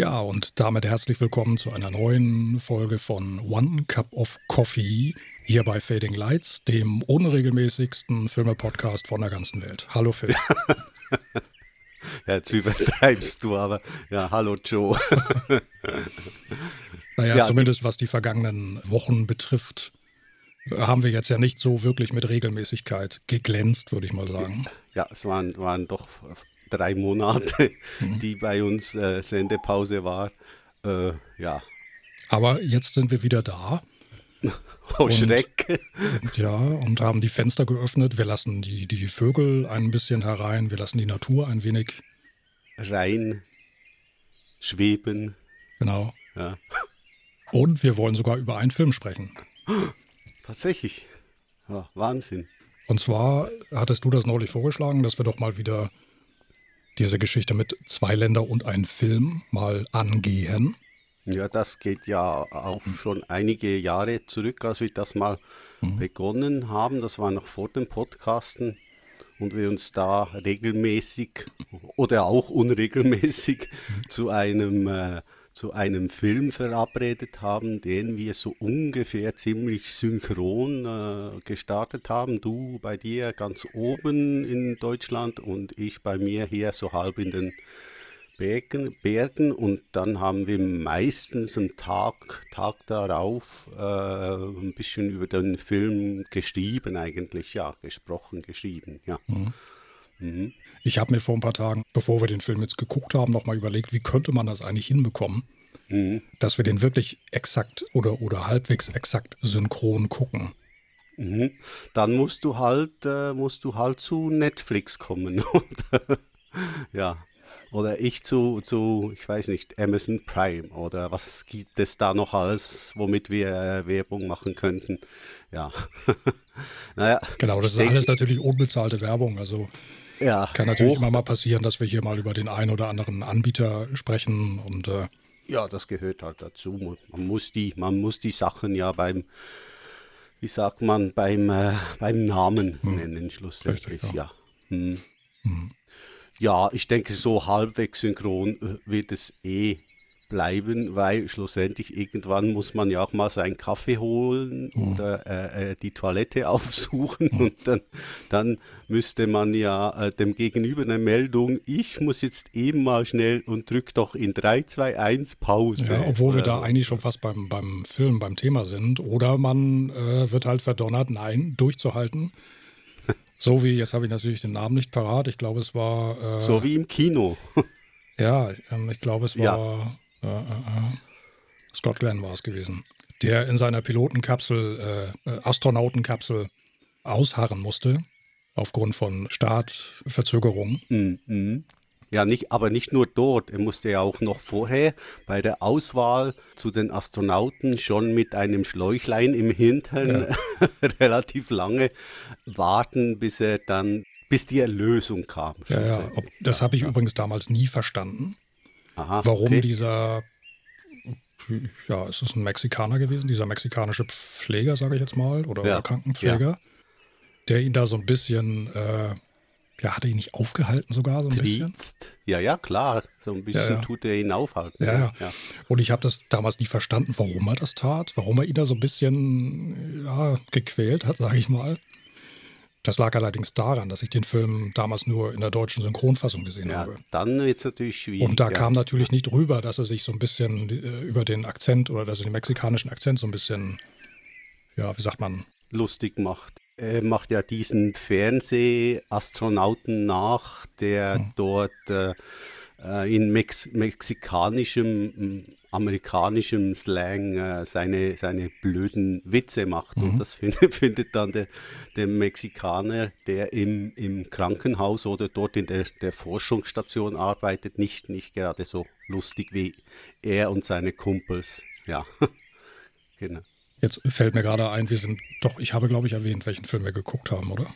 Ja, und damit herzlich willkommen zu einer neuen Folge von One Cup of Coffee hier bei Fading Lights, dem unregelmäßigsten Filme-Podcast von der ganzen Welt. Hallo Phil. ja, jetzt übertreibst du, aber ja, hallo Joe. naja, ja, zumindest was die vergangenen Wochen betrifft, haben wir jetzt ja nicht so wirklich mit Regelmäßigkeit geglänzt, würde ich mal sagen. Ja, es waren, waren doch drei Monate, mhm. die bei uns äh, Sendepause war. Äh, ja. Aber jetzt sind wir wieder da. Oh, und, Schreck. Ja, und haben die Fenster geöffnet. Wir lassen die, die Vögel ein bisschen herein. Wir lassen die Natur ein wenig rein schweben. Genau. Ja. Und wir wollen sogar über einen Film sprechen. Tatsächlich. Ja, Wahnsinn. Und zwar hattest du das neulich vorgeschlagen, dass wir doch mal wieder diese Geschichte mit zwei Länder und ein Film mal angehen. Ja, das geht ja auch schon einige Jahre zurück, als wir das mal mhm. begonnen haben. Das war noch vor dem Podcasten und wir uns da regelmäßig oder auch unregelmäßig mhm. zu einem äh, zu einem Film verabredet haben, den wir so ungefähr ziemlich synchron äh, gestartet haben. Du bei dir ganz oben in Deutschland und ich bei mir hier so halb in den Bergen, Bergen. und dann haben wir meistens am Tag, Tag darauf äh, ein bisschen über den Film geschrieben eigentlich, ja, gesprochen, geschrieben, ja. Mhm. Mhm. Ich habe mir vor ein paar Tagen, bevor wir den Film jetzt geguckt haben, nochmal überlegt, wie könnte man das eigentlich hinbekommen, mhm. dass wir den wirklich exakt oder, oder halbwegs exakt synchron gucken. Mhm. Dann musst du halt, äh, musst du halt zu Netflix kommen. ja. Oder ich zu, zu, ich weiß nicht, Amazon Prime oder was gibt es da noch alles, womit wir äh, Werbung machen könnten. Ja. naja, genau, das ist alles natürlich unbezahlte Werbung. Also ja, kann natürlich immer mal passieren, dass wir hier mal über den einen oder anderen Anbieter sprechen und äh, ja, das gehört halt dazu. Man muss die, man muss die Sachen ja beim, wie sagt man, beim, äh, beim Namen hm. nennen, schlussendlich. Richtig, ja. Ja. Hm. Hm. ja, ich denke, so halbwegs synchron äh, wird es eh bleiben, weil schlussendlich irgendwann muss man ja auch mal seinen Kaffee holen mhm. oder äh, äh, die Toilette aufsuchen mhm. und dann, dann müsste man ja äh, dem Gegenüber eine Meldung, ich muss jetzt eben mal schnell und drück doch in 3, 2, 1 Pause. Ja, obwohl wir da eigentlich schon fast beim, beim Film, beim Thema sind. Oder man äh, wird halt verdonnert, nein, durchzuhalten. So wie, jetzt habe ich natürlich den Namen nicht parat, ich glaube es war... Äh, so wie im Kino. ja, ähm, ich glaube es war... Ja Scott Glenn war es gewesen, der in seiner Pilotenkapsel, äh, äh, Astronautenkapsel ausharren musste, aufgrund von Startverzögerungen. Mhm. Ja, nicht, aber nicht nur dort. Er musste ja auch noch vorher bei der Auswahl zu den Astronauten schon mit einem Schläuchlein im Hintern ja. relativ lange warten, bis er dann, bis die Erlösung kam. Ja, ja. das habe ich übrigens damals nie verstanden. Aha, warum okay. dieser, ja, ist es ein Mexikaner gewesen, dieser mexikanische Pfleger, sage ich jetzt mal, oder, ja. Krankenpfleger, ja. der ihn da so ein bisschen, äh, ja, hat er ihn nicht aufgehalten sogar so ein Triezt. bisschen? Ja, ja, klar, so ein bisschen ja, tut er ihn aufhalten. Ja, ja. Und ich habe das damals nie verstanden, warum er das tat, warum er ihn da so ein bisschen, ja, gequält hat, sage ich mal. Das lag allerdings daran, dass ich den Film damals nur in der deutschen Synchronfassung gesehen ja, habe. Dann wird es natürlich schwierig. Und da ja. kam natürlich nicht rüber, dass er sich so ein bisschen äh, über den Akzent oder dass er den mexikanischen Akzent so ein bisschen, ja, wie sagt man? Lustig macht. Er macht ja diesen Fernsehabastronauten nach, der hm. dort äh, äh in Mex mexikanischem amerikanischem Slang äh, seine, seine blöden Witze macht. Mhm. Und das find, findet dann der, der Mexikaner, der im, im Krankenhaus oder dort in der, der Forschungsstation arbeitet, nicht, nicht gerade so lustig wie er und seine Kumpels. Ja, genau. Jetzt fällt mir gerade ein, wir sind doch, ich habe glaube ich erwähnt, welchen Film wir geguckt haben, oder?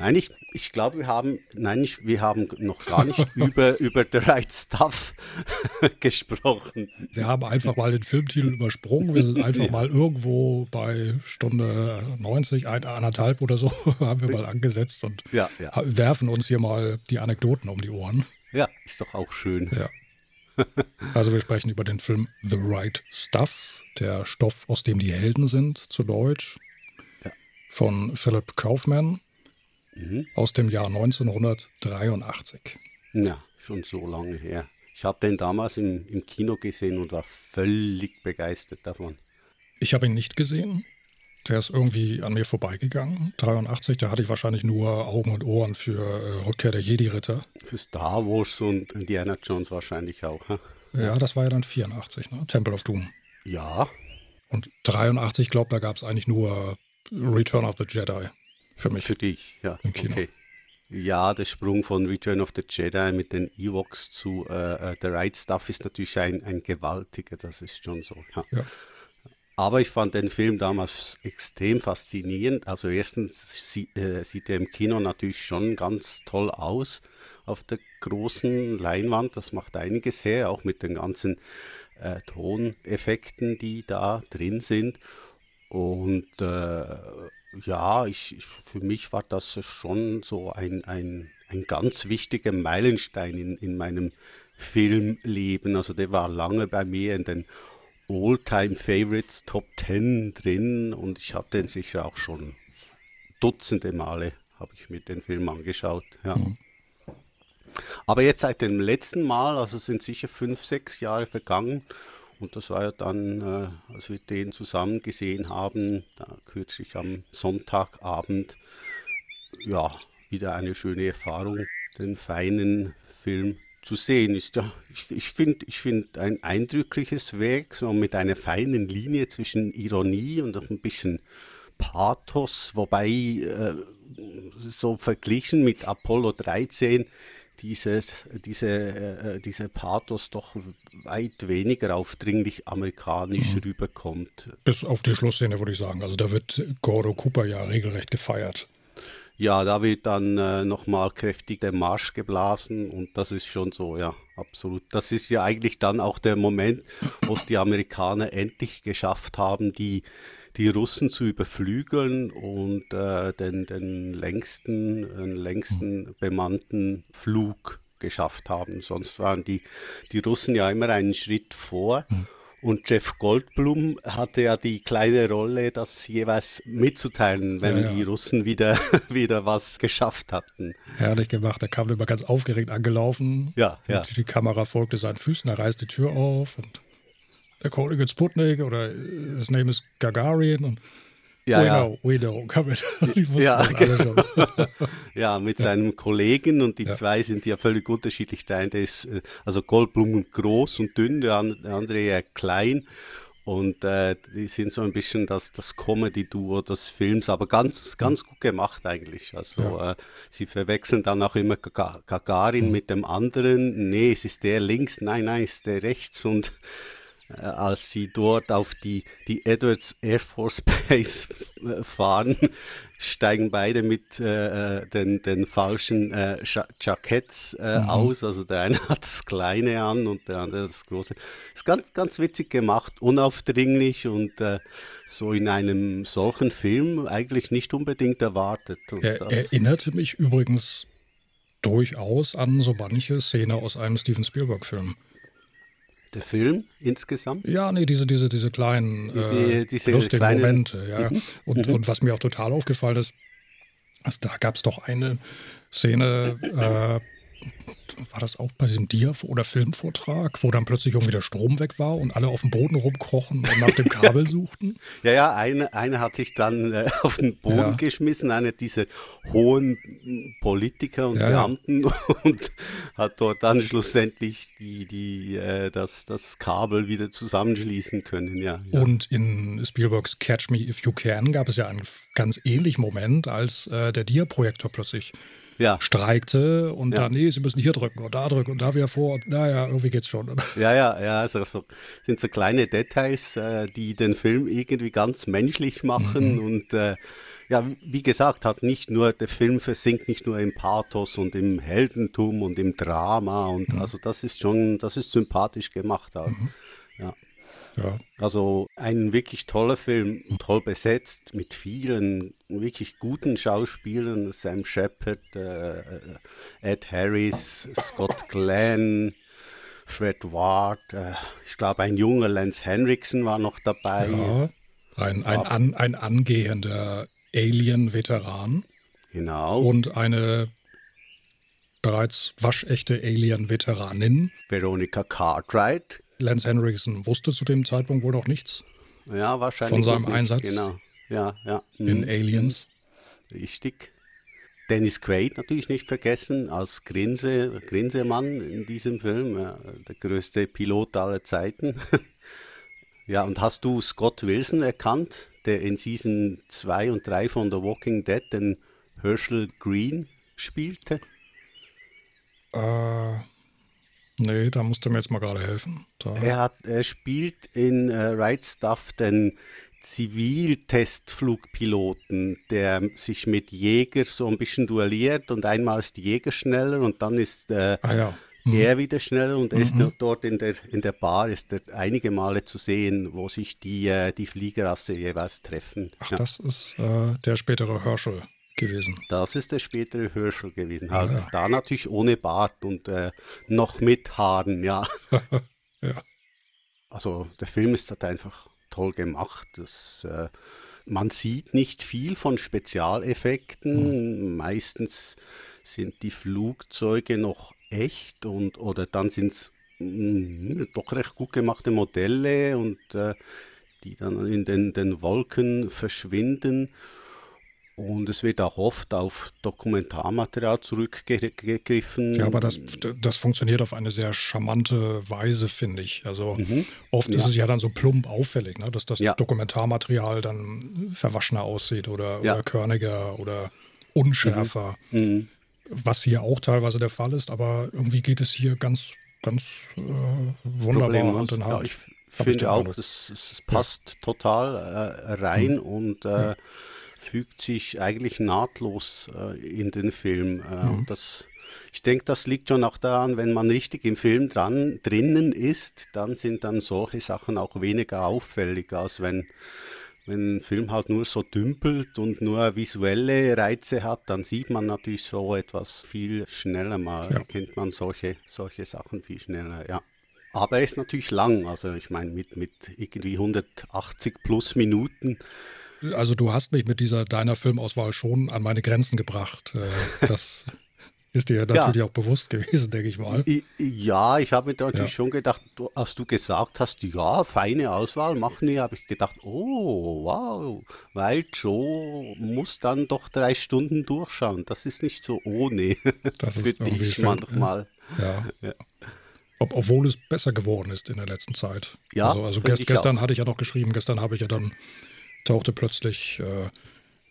Nein, ich, ich glaube, wir haben, nein, ich, wir haben noch gar nicht über, über The Right Stuff gesprochen. Wir haben einfach mal den Filmtitel übersprungen. Wir sind einfach mal irgendwo bei Stunde 90, ein, anderthalb oder so, haben wir mal angesetzt und ja, ja. werfen uns hier mal die Anekdoten um die Ohren. Ja, ist doch auch schön. Ja. also wir sprechen über den Film The Right Stuff, der Stoff, aus dem die Helden sind, zu Deutsch, von Philip Kaufman mhm. aus dem Jahr 1983. Ja, schon so lange her. Ich habe den damals im, im Kino gesehen und war völlig begeistert davon. Ich habe ihn nicht gesehen. Der ist irgendwie an mir vorbeigegangen. 83, da hatte ich wahrscheinlich nur Augen und Ohren für äh, Rückkehr der Jedi-Ritter. Für Star Wars und Indiana Jones wahrscheinlich auch. Hm? Ja, das war ja dann 84, ne? Temple of Doom. Ja. Und 83, ich glaube, da gab es eigentlich nur Return of the Jedi. Für mich. Für dich, ja. Okay. Ja, der Sprung von Return of the Jedi mit den Ewoks zu äh, äh, The Right Stuff ist natürlich ein, ein gewaltiger, das ist schon so. Ja. ja. Aber ich fand den Film damals extrem faszinierend. Also erstens sie, äh, sieht er im Kino natürlich schon ganz toll aus auf der großen Leinwand. Das macht einiges her, auch mit den ganzen äh, Toneffekten, die da drin sind. Und äh, ja, ich, ich, für mich war das schon so ein, ein, ein ganz wichtiger Meilenstein in, in meinem Filmleben. Also der war lange bei mir in den All-Time Favorites Top 10 drin und ich habe den sicher auch schon dutzende Male habe ich mir den Film angeschaut. Ja. Mhm. Aber jetzt seit dem letzten Mal, also sind sicher fünf, sechs Jahre vergangen und das war ja dann, äh, als wir den zusammen gesehen haben, kürzlich am Sonntagabend, ja, wieder eine schöne Erfahrung, den feinen Film zu sehen ist. Ja, ich, ich finde ich find ein eindrückliches Werk, so mit einer feinen Linie zwischen Ironie und auch ein bisschen Pathos, wobei äh, so verglichen mit Apollo 13 dieses, diese, äh, diese Pathos doch weit weniger aufdringlich amerikanisch mhm. rüberkommt. Bis auf die Schlussszene würde ich sagen. Also da wird Gordo Cooper ja regelrecht gefeiert. Ja, da wird dann äh, nochmal kräftig der Marsch geblasen und das ist schon so, ja, absolut. Das ist ja eigentlich dann auch der Moment, wo es die Amerikaner endlich geschafft haben, die, die Russen zu überflügeln und äh, den, den längsten, den längsten bemannten Flug geschafft haben. Sonst waren die, die Russen ja immer einen Schritt vor. Mhm. Und Jeff Goldblum hatte ja die kleine Rolle, das jeweils mitzuteilen, wenn ja, ja. die Russen wieder, wieder was geschafft hatten. Herrlich gemacht. Er kam immer ganz aufgeregt angelaufen. Ja, ja. Die Kamera folgte seinen Füßen, er reißt die Tür auf und der calling it Sputnik oder his name is Gagarin und ja, we ja. know, we know. ja, ja, mit seinem Kollegen und die ja. zwei sind ja völlig unterschiedlich. Der eine ist, äh, also Goldblum groß und dünn, der andere eher klein. Und äh, die sind so ein bisschen das, das Comedy-Duo des Films, aber ganz, ganz gut gemacht eigentlich. Also ja. äh, sie verwechseln dann auch immer Gagarin mhm. mit dem anderen. Nee, es ist der links, nein, nein, es ist der rechts. Und als sie dort auf die, die Edwards Air Force Base äh, fahren, steigen beide mit äh, äh, den, den falschen äh, Jacketts äh, mhm. aus. Also der eine hat das kleine an und der andere das große. Ist ganz, ganz witzig gemacht, unaufdringlich und so in einem solchen Film eigentlich nicht unbedingt erwartet. Und er erinnerte mich übrigens durchaus an so manche Szene aus einem Steven Spielberg-Film. Der Film insgesamt? Ja, nee, diese, diese, diese kleinen diese, äh, diese lustigen kleinen, Momente. Ja. Mhm. Und, mhm. und was mir auch total aufgefallen ist, also da gab es doch eine Szene, äh, war das auch bei diesem Dia- oder Filmvortrag, wo dann plötzlich irgendwie der Strom weg war und alle auf dem Boden rumkrochen und nach dem Kabel suchten? Ja, ja, eine, eine hat sich dann äh, auf den Boden ja. geschmissen, einer dieser hohen Politiker und ja, Beamten ja. und hat dort dann schlussendlich die, die, äh, das, das Kabel wieder zusammenschließen können, ja, Und in Spielbergs Catch Me If You Can gab es ja einen ganz ähnlichen Moment, als äh, der Dia-Projektor plötzlich ja. streikte und ja. dann, nee, sie müssen hier drücken und da drücken und da wieder vor und naja, irgendwie geht's schon. Ja, ja, ja, also so, sind so kleine Details, äh, die den Film irgendwie ganz menschlich machen mhm. und äh, ja, wie gesagt, hat nicht nur, der Film versinkt nicht nur im Pathos und im Heldentum und im Drama und mhm. also das ist schon, das ist sympathisch gemacht auch. Mhm. Ja. Ja. Also ein wirklich toller Film, toll besetzt mit vielen wirklich guten Schauspielern, Sam Shepard, äh, äh Ed Harris, Scott Glenn, Fred Ward, äh, ich glaube ein junger Lance Henriksen war noch dabei. Ja, ein, ein, an, ein angehender Alien-Veteran. Genau. Und eine bereits waschechte Alien-Veteranin. Veronica Cartwright. Lance Henriksen wusste zu dem Zeitpunkt wohl noch nichts. Ja, wahrscheinlich. Von seinem Einsatz. Genau. Ja, ja. In mhm. Aliens. Richtig. Dennis Quaid natürlich nicht vergessen als Grinse, Grinsemann in diesem Film, der größte Pilot aller Zeiten. ja, und hast du Scott Wilson erkannt, der in Season 2 und 3 von The Walking Dead den Herschel Green spielte? Äh, nee, da musst du mir jetzt mal gerade helfen. Er, hat, er spielt in äh, Right Stuff den Ziviltestflugpiloten, der sich mit Jäger so ein bisschen duelliert und einmal ist die Jäger schneller und dann ist äh, ah, ja. mhm. er wieder schneller und er ist mhm. dort in der, in der Bar ist er einige Male zu sehen, wo sich die, äh, die Fliegerasse jeweils treffen. Ach, ja. das ist äh, der spätere Herschel gewesen. Das ist der spätere Herschel gewesen. Halt ja. da natürlich ohne Bart und äh, noch mit Haaren, ja. ja. Also der Film ist halt einfach toll gemacht. Das, äh, man sieht nicht viel von Spezialeffekten. Mhm. Meistens sind die Flugzeuge noch echt und oder dann sind es mm, doch recht gut gemachte Modelle und äh, die dann in den, den Wolken verschwinden. Und es wird auch oft auf Dokumentarmaterial zurückgegriffen. Ja, aber das, das funktioniert auf eine sehr charmante Weise, finde ich. Also mhm. oft ja. ist es ja dann so plump auffällig, ne? dass das ja. Dokumentarmaterial dann verwaschener aussieht oder, ja. oder körniger oder unschärfer. Mhm. Mhm. Was hier auch teilweise der Fall ist, aber irgendwie geht es hier ganz, ganz äh, wunderbar Problemlos. Hand in Hand. ich finde auch, es, passt total äh, rein mhm. und äh, fügt sich eigentlich nahtlos äh, in den Film. Äh, mhm. das, ich denke, das liegt schon auch daran, wenn man richtig im Film dran, drinnen ist, dann sind dann solche Sachen auch weniger auffällig, als wenn, wenn ein Film halt nur so dümpelt und nur visuelle Reize hat, dann sieht man natürlich so etwas viel schneller mal, ja. erkennt man solche, solche Sachen viel schneller, ja. Aber er ist natürlich lang, also ich meine mit, mit irgendwie 180 plus Minuten also du hast mich mit dieser deiner Filmauswahl schon an meine Grenzen gebracht. Äh, das ist dir natürlich ja. auch bewusst gewesen, denke ich mal. Ja, ich habe mir natürlich ja. schon gedacht, als du gesagt hast, ja, feine Auswahl machen wir, habe ich gedacht, oh, wow, weil Joe muss dann doch drei Stunden durchschauen. Das ist nicht so ohne. Das für ist dich manchmal. Ja. ja. Ob, obwohl es besser geworden ist in der letzten Zeit. Ja, also, also gest, gestern auch. hatte ich ja noch geschrieben, gestern habe ich ja dann tauchte plötzlich äh,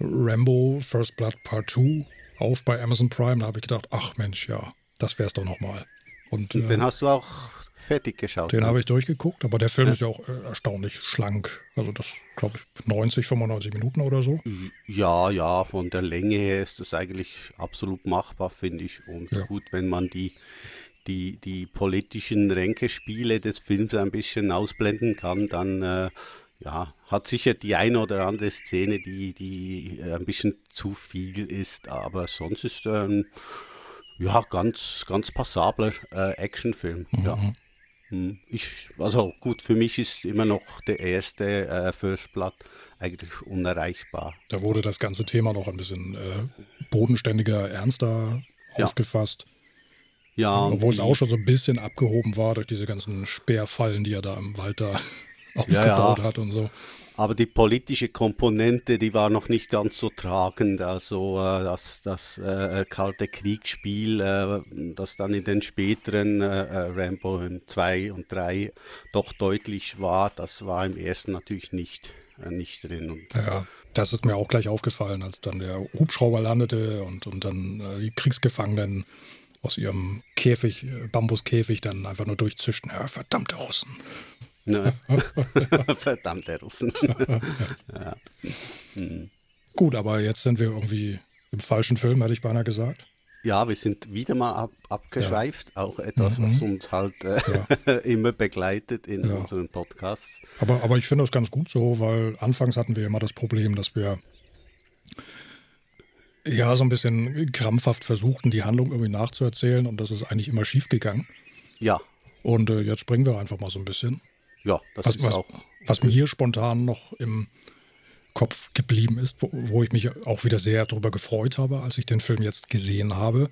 Rambo First Blood Part 2 auf bei Amazon Prime. Da habe ich gedacht, ach Mensch, ja, das wäre es doch nochmal. Und, Und den äh, hast du auch fertig geschaut. Den ne? habe ich durchgeguckt, aber der Film ja. ist ja auch äh, erstaunlich schlank. Also das, glaube ich, 90, 95 Minuten oder so. Ja, ja, von der Länge her ist das eigentlich absolut machbar, finde ich. Und ja. gut, wenn man die, die, die politischen Ränkespiele des Films ein bisschen ausblenden kann, dann äh, ja, hat sicher die eine oder andere Szene, die, die äh, ein bisschen zu viel ist, aber sonst ist er ein ja, ganz, ganz passabler äh, Actionfilm. Mhm. Ja. Hm. Ich, also gut, für mich ist immer noch der erste äh, First Blood eigentlich unerreichbar. Da wurde das ganze Thema noch ein bisschen äh, bodenständiger, ernster ja. aufgefasst. Ja. Obwohl es auch schon so ein bisschen abgehoben war durch diese ganzen Speerfallen, die er da im Wald da aufgebaut ja, hat und so. Aber die politische Komponente, die war noch nicht ganz so tragend. Also äh, das, das äh, kalte Kriegsspiel, äh, das dann in den späteren äh, äh, Rambo 2 und 3 doch deutlich war, das war im ersten natürlich nicht, äh, nicht drin. Und ja, das ist mir auch gleich aufgefallen, als dann der Hubschrauber landete und, und dann die Kriegsgefangenen aus ihrem Käfig, Bambuskäfig dann einfach nur durchzischten. Ja, verdammte Russen. Ne? Verdammte Russen. ja. hm. Gut, aber jetzt sind wir irgendwie im falschen Film, hätte ich beinahe gesagt. Ja, wir sind wieder mal ab, abgeschweift, ja. auch etwas, mhm. was uns halt äh, ja. immer begleitet in ja. unseren Podcasts. Aber, aber ich finde das ganz gut so, weil anfangs hatten wir immer das Problem, dass wir ja so ein bisschen krampfhaft versuchten, die Handlung irgendwie nachzuerzählen und das ist eigentlich immer schief gegangen. Ja. Und äh, jetzt springen wir einfach mal so ein bisschen. Ja, das was, ist was, auch. Was mir hier spontan noch im Kopf geblieben ist, wo, wo ich mich auch wieder sehr darüber gefreut habe, als ich den Film jetzt gesehen habe.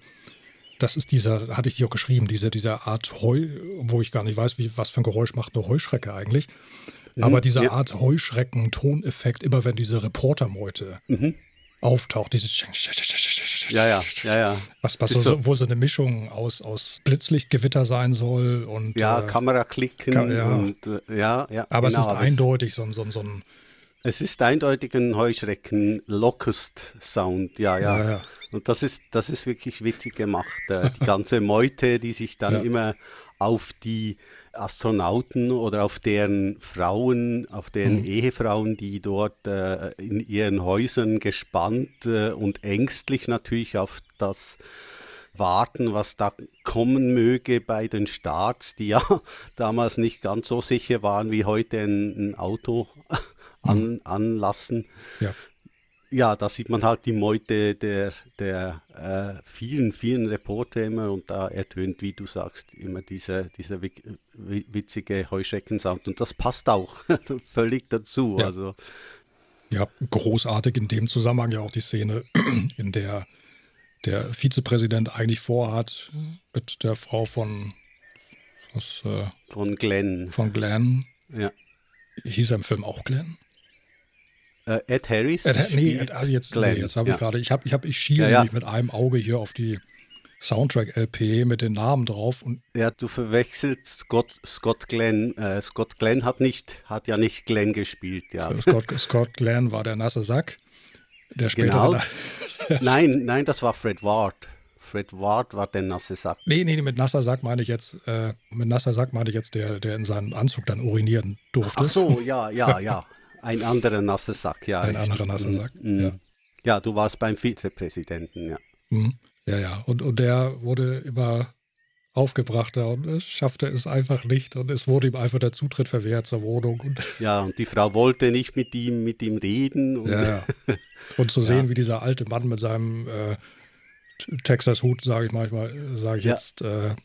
Das ist dieser, hatte ich dir auch geschrieben, diese, diese Art Heu, wo ich gar nicht weiß, wie, was für ein Geräusch macht eine Heuschrecke eigentlich. Mhm, Aber dieser ja. Art Heuschrecken-Toneffekt, immer wenn diese Reportermeute mhm. Auftaucht, dieses ja, ja, ja, ja. Was, was so, so, wo so eine Mischung aus, aus Blitzlichtgewitter sein soll und ja, äh, Kameraklicken Ka ja. und äh, ja, ja. Aber genau, es ist eindeutig so, so, so ein es ist eindeutig ein Heuschrecken-Locust-Sound, ja, ja, ja, ja. Und das ist, das ist wirklich witzig gemacht. Äh, die ganze Meute, die sich dann ja. immer auf die Astronauten oder auf deren Frauen, auf deren mhm. Ehefrauen, die dort äh, in ihren Häusern gespannt äh, und ängstlich natürlich auf das warten, was da kommen möge bei den Starts, die ja damals nicht ganz so sicher waren wie heute ein, ein Auto an, mhm. anlassen. Ja. Ja, da sieht man halt die Meute der, der äh, vielen, vielen Reporter immer und da ertönt, wie du sagst, immer dieser diese witzige Heuschreckensound und das passt auch völlig dazu. Ja. Also. ja, großartig in dem Zusammenhang ja auch die Szene, in der der Vizepräsident eigentlich vorhat, mit der Frau von was, äh, von Glenn. Von Glenn. Ja. Hieß er im Film auch Glenn? Äh, Ed Harris? Ed, nee, Ed, also jetzt, nee, jetzt habe ja. ich gerade, ich habe, ich, hab, ich schiele ja, ja. mit einem Auge hier auf die Soundtrack-LP mit den Namen drauf. Und ja, du verwechselst Scott, Scott Glenn. Äh, Scott Glenn hat nicht, hat ja nicht Glenn gespielt, ja. Scott, Scott Glenn war der nasse Sack. Der später. Genau. nein, nein, das war Fred Ward. Fred Ward war der nasse Sack. Nee, nee, mit nasser Sack meine ich jetzt, äh, mit nasser Sack meine ich jetzt der, der in seinen Anzug dann urinieren durfte. Ach so, ja, ja, ja. Ein anderer nasser Sack, ja. Ein richtig. anderer nasser Sack, mhm. ja. Ja, du warst beim Vizepräsidenten, ja. Mhm. Ja, ja. Und, und der wurde immer aufgebrachter und es schaffte es einfach nicht und es wurde ihm einfach der Zutritt verwehrt zur Wohnung. Und ja, und die Frau wollte nicht mit ihm, mit ihm reden. Und, ja, ja. und zu sehen, ja. wie dieser alte Mann mit seinem äh, Texas-Hut, sage ich manchmal, sage ich jetzt, äh,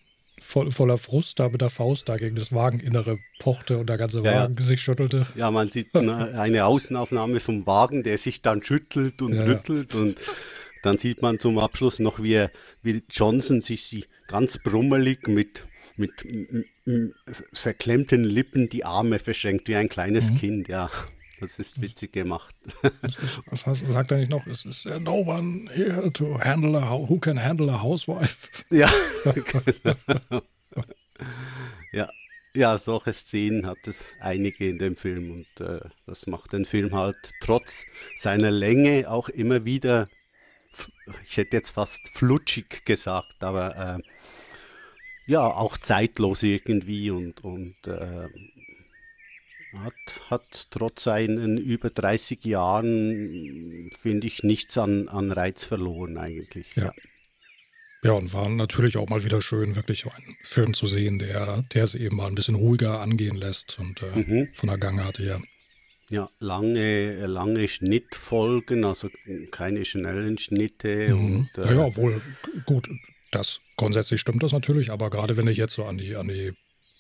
voll, voller Frust da mit der Faust da gegen das Wageninnere pochte und der ganze Wagen ja, sich schüttelte. Ja, man sieht eine, eine Außenaufnahme vom Wagen, der sich dann schüttelt und ja, rüttelt und dann sieht man zum Abschluss noch, wie, wie Johnson sich ganz brummelig mit, mit verklemmten Lippen die Arme verschränkt, wie ein kleines mhm. Kind, ja. Das ist witzig gemacht. Was, was sagt er nicht noch? Es ist no one here to handle a who can handle a housewife. Ja. ja. Ja, solche Szenen hat es einige in dem Film und äh, das macht den Film halt trotz seiner Länge auch immer wieder, ich hätte jetzt fast flutschig gesagt, aber äh, ja, auch zeitlos irgendwie und, und äh, hat, hat trotz seinen über 30 Jahren, finde ich, nichts an, an Reiz verloren eigentlich. Ja. ja. ja. und war natürlich auch mal wieder schön, wirklich einen Film zu sehen, der, der es eben mal ein bisschen ruhiger angehen lässt und äh, mhm. von der Gangart her. Ja, lange, lange Schnittfolgen, also keine schnellen Schnitte. Mhm. Und, äh, ja, obwohl, gut, das grundsätzlich stimmt das natürlich, aber gerade wenn ich jetzt so an die, an die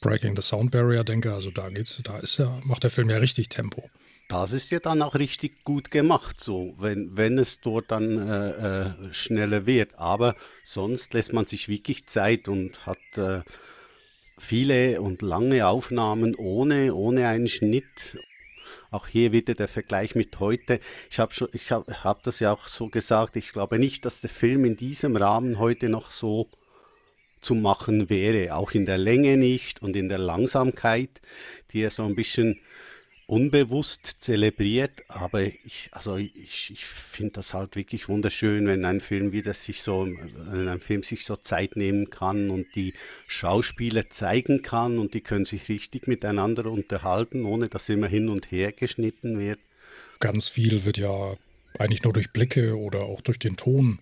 Breaking the Sound Barrier denke, also da geht's, da ist ja, macht der Film ja richtig Tempo. Das ist ja dann auch richtig gut gemacht, so, wenn, wenn es dort dann äh, äh, schneller wird. Aber sonst lässt man sich wirklich Zeit und hat äh, viele und lange Aufnahmen ohne, ohne einen Schnitt. Auch hier wieder der Vergleich mit heute. Ich habe hab, hab das ja auch so gesagt. Ich glaube nicht, dass der Film in diesem Rahmen heute noch so zu machen wäre, auch in der Länge nicht und in der Langsamkeit, die er so ein bisschen unbewusst zelebriert, aber ich, also ich, ich finde das halt wirklich wunderschön, wenn ein Film wieder sich so, wenn ein Film sich so Zeit nehmen kann und die Schauspieler zeigen kann und die können sich richtig miteinander unterhalten, ohne dass immer hin und her geschnitten wird. Ganz viel wird ja eigentlich nur durch Blicke oder auch durch den Ton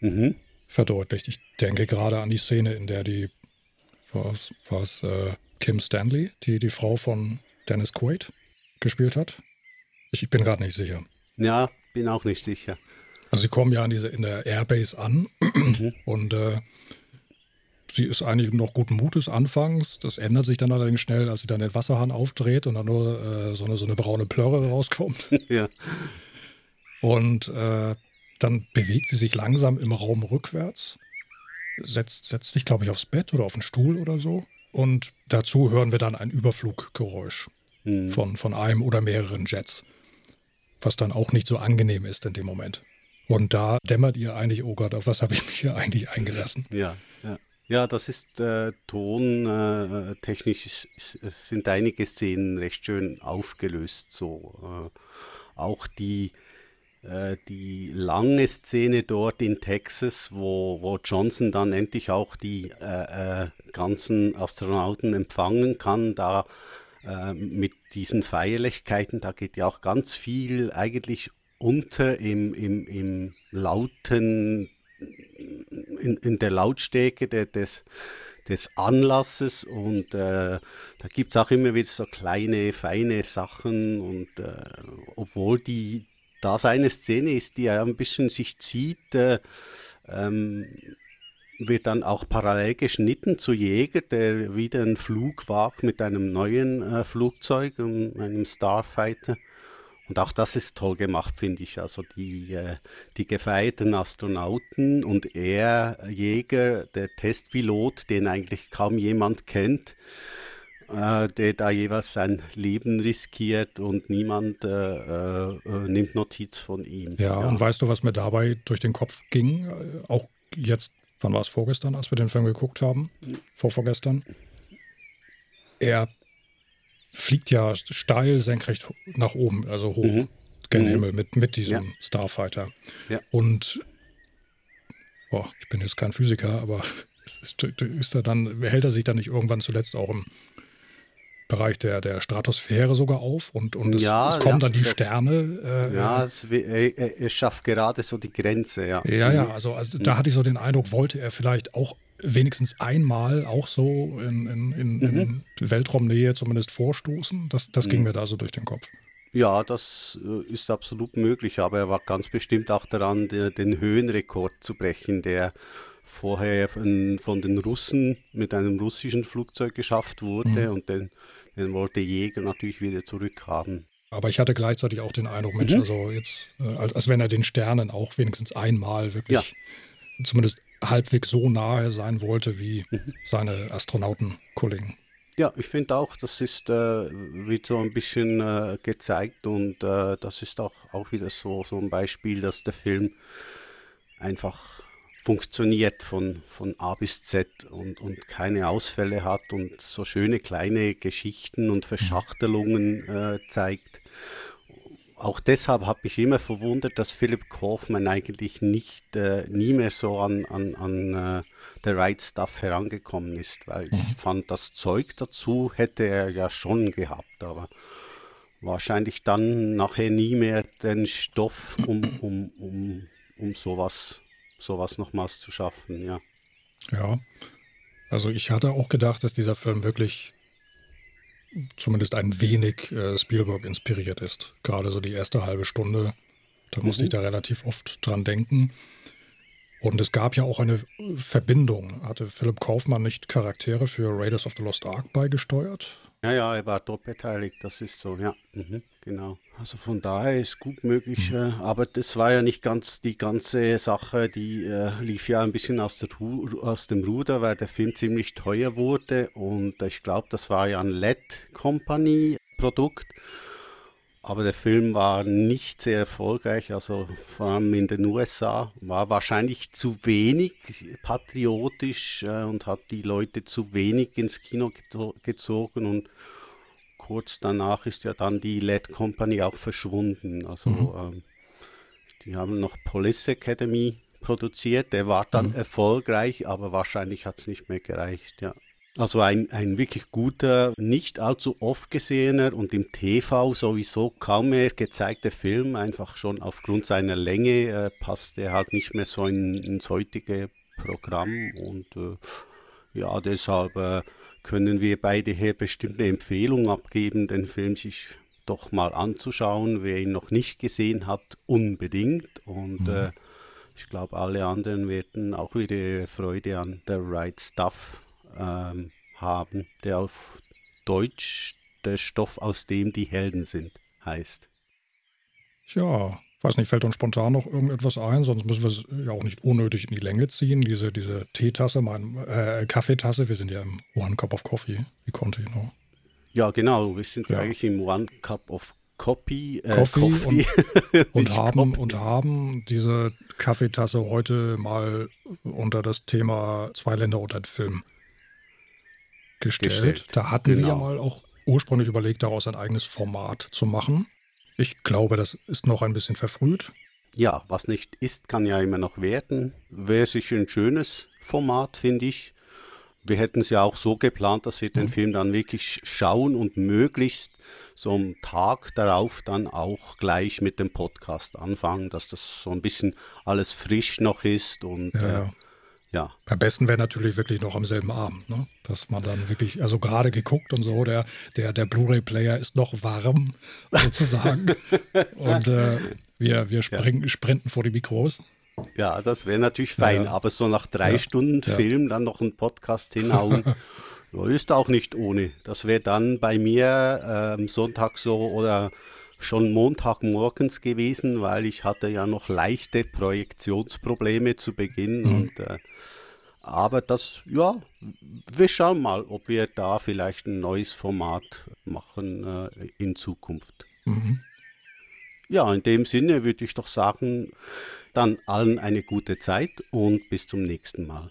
mhm verdeutlicht. Ich denke gerade an die Szene, in der die, was, was äh, Kim Stanley, die, die Frau von Dennis Quaid, gespielt hat. Ich, ich bin gerade nicht sicher. Ja, bin auch nicht sicher. Also sie kommen ja in, diese, in der Airbase an mhm. und äh, sie ist eigentlich noch guten Mutes anfangs. Das ändert sich dann allerdings schnell, als sie dann den Wasserhahn aufdreht und dann nur äh, so, eine, so eine braune Plörre rauskommt. ja. Und äh, dann bewegt sie sich langsam im Raum rückwärts, setzt, setzt sich, glaube ich, aufs Bett oder auf den Stuhl oder so. Und dazu hören wir dann ein Überfluggeräusch mhm. von, von einem oder mehreren Jets, was dann auch nicht so angenehm ist in dem Moment. Und da dämmert ihr eigentlich, oh Gott, auf was habe ich mich hier eigentlich eingelassen? Ja, ja. Ja, das ist äh, tontechnisch, äh, sind einige Szenen recht schön aufgelöst. So äh, auch die äh, die lange Szene dort in Texas, wo, wo Johnson dann endlich auch die äh, äh, ganzen Astronauten empfangen kann, da äh, mit diesen Feierlichkeiten, da geht ja auch ganz viel eigentlich unter im, im, im lauten, in, in der Lautstärke de, des, des Anlasses und äh, da gibt es auch immer wieder so kleine, feine Sachen und äh, obwohl die das eine Szene ist, die ja ein bisschen sich zieht, äh, ähm, wird dann auch parallel geschnitten zu Jäger, der wieder einen Flug wagt mit einem neuen äh, Flugzeug, einem Starfighter. Und auch das ist toll gemacht, finde ich. Also die, äh, die gefeierten Astronauten und er, Jäger, der Testpilot, den eigentlich kaum jemand kennt, äh, der da jeweils sein Leben riskiert und niemand äh, äh, nimmt Notiz von ihm. Ja, ja, und weißt du, was mir dabei durch den Kopf ging? Auch jetzt, wann war es vorgestern, als wir den Film geguckt haben? Vorvorgestern. Er fliegt ja steil senkrecht nach oben, also hoch mhm. gen mhm. Himmel mit, mit diesem ja. Starfighter. Ja. Und boah, ich bin jetzt kein Physiker, aber ist, ist er dann, hält er sich dann nicht irgendwann zuletzt auch im Bereich der, der Stratosphäre sogar auf und, und es, ja, es kommen ja, dann die Sterne. Äh, ja, es, er, er, schafft gerade so die Grenze, ja. Ja, ja, also, also da hatte ich so den Eindruck, wollte er vielleicht auch wenigstens einmal auch so in, in, in, mhm. in Weltraumnähe zumindest vorstoßen. Das, das ging mhm. mir da so durch den Kopf. Ja, das äh, ist absolut möglich, aber er war ganz bestimmt auch daran, den Höhenrekord zu brechen, der vorher von, von, den Russen mit einem russischen Flugzeug geschafft wurde mhm. und den den wollte Jäger natürlich wieder zurückhaben. Aber ich hatte gleichzeitig auch den Eindruck, Mensch, mhm. also jetzt, äh, als, als, wenn er den Sternen auch wenigstens einmal wirklich ja. zumindest halbwegs so nahe sein wollte wie mhm. seine Astronautenkollegen. Ja, ich finde auch, das ist, äh, wird so ein bisschen äh, gezeigt und äh, das ist auch, auch wieder so, so ein Beispiel, dass der Film einfach funktioniert von, von A bis Z und, und keine Ausfälle hat und so schöne kleine Geschichten und Verschachtelungen äh, zeigt. Auch deshalb habe ich immer verwundert, dass Philip Kaufman eigentlich nicht äh, nie mehr so an, an, an uh, The Right Stuff herangekommen ist, weil ich mhm. fand, das Zeug dazu hätte er ja schon gehabt, aber wahrscheinlich dann nachher nie mehr den Stoff, um, um, um, um sowas sowas nochmals zu schaffen, ja. Ja, also ich hatte auch gedacht, dass dieser Film wirklich zumindest ein wenig äh, Spielberg inspiriert ist. Gerade so die erste halbe Stunde, da musste ich mhm. da relativ oft dran denken. Und es gab ja auch eine Verbindung. Hatte Philipp Kaufmann nicht Charaktere für Raiders of the Lost Ark beigesteuert? Ja, ja, er war dort beteiligt, das ist so, ja, mhm, genau. Also von daher ist gut möglich, mhm. äh, aber das war ja nicht ganz die ganze Sache, die äh, lief ja ein bisschen aus, der aus dem Ruder, weil der Film ziemlich teuer wurde und ich glaube, das war ja ein LED Company Produkt aber der Film war nicht sehr erfolgreich, also vor allem in den USA, war wahrscheinlich zu wenig patriotisch äh, und hat die Leute zu wenig ins Kino gezogen und kurz danach ist ja dann die LED Company auch verschwunden. Also mhm. ähm, die haben noch Police Academy produziert, der war dann mhm. erfolgreich, aber wahrscheinlich hat es nicht mehr gereicht, ja. Also ein, ein wirklich guter, nicht allzu oft gesehener und im TV sowieso kaum mehr gezeigter Film, einfach schon aufgrund seiner Länge äh, passt er halt nicht mehr so in, ins heutige Programm und äh, ja, deshalb äh, können wir beide hier bestimmt eine Empfehlung abgeben, den Film sich doch mal anzuschauen. Wer ihn noch nicht gesehen hat, unbedingt und mhm. Äh, Ich glaube, alle anderen werden auch wieder Freude an The Right Stuff ähm, haben, der auf Deutsch der Stoff, aus dem die Helden sind, heißt. Ja, weiß nicht, fällt uns spontan noch irgendetwas ein, sonst müssen wir es ja auch nicht unnötig in die Länge ziehen. Diese, diese Teetasse, mein, äh, Kaffeetasse, wir sind ja im One Cup of Coffee, wie konnte ich noch? Ja, genau, wir sind ja. eigentlich im One Cup of Copy, äh, Coffee, Coffee. Und, und haben, und haben diese Kaffeetasse heute mal unter das Thema Zwei Länder und ein Film gestellt. gestellt. Da hatten genau. wir ja mal auch ursprünglich überlegt, daraus ein eigenes Format zu machen. Ich glaube, das ist noch ein bisschen verfrüht. Ja, was nicht ist, kann ja immer noch werden. Wäre sicher ein schönes Format, finde ich. Wir hätten es ja auch so geplant, dass wir den mhm. Film dann wirklich schauen und möglichst so am Tag darauf dann auch gleich mit dem Podcast anfangen, dass das so ein bisschen alles frisch noch ist und ja. Äh, ja. Am besten wäre natürlich wirklich noch am selben Abend, ne? dass man dann wirklich, also gerade geguckt und so, der, der, der Blu-ray-Player ist noch warm sozusagen und äh, wir, wir springen, ja. sprinten vor die Mikros. Ja, das wäre natürlich fein, ja. aber so nach drei Stunden Film dann noch einen Podcast hinhauen, ist auch nicht ohne. Das wäre dann bei mir äh, Sonntag so oder schon Montagmorgens gewesen, weil ich hatte ja noch leichte Projektionsprobleme zu Beginn. Mhm. Und, äh, aber das, ja, wir schauen mal, ob wir da vielleicht ein neues Format machen äh, in Zukunft. Mhm. Ja, in dem Sinne würde ich doch sagen, dann allen eine gute Zeit und bis zum nächsten Mal.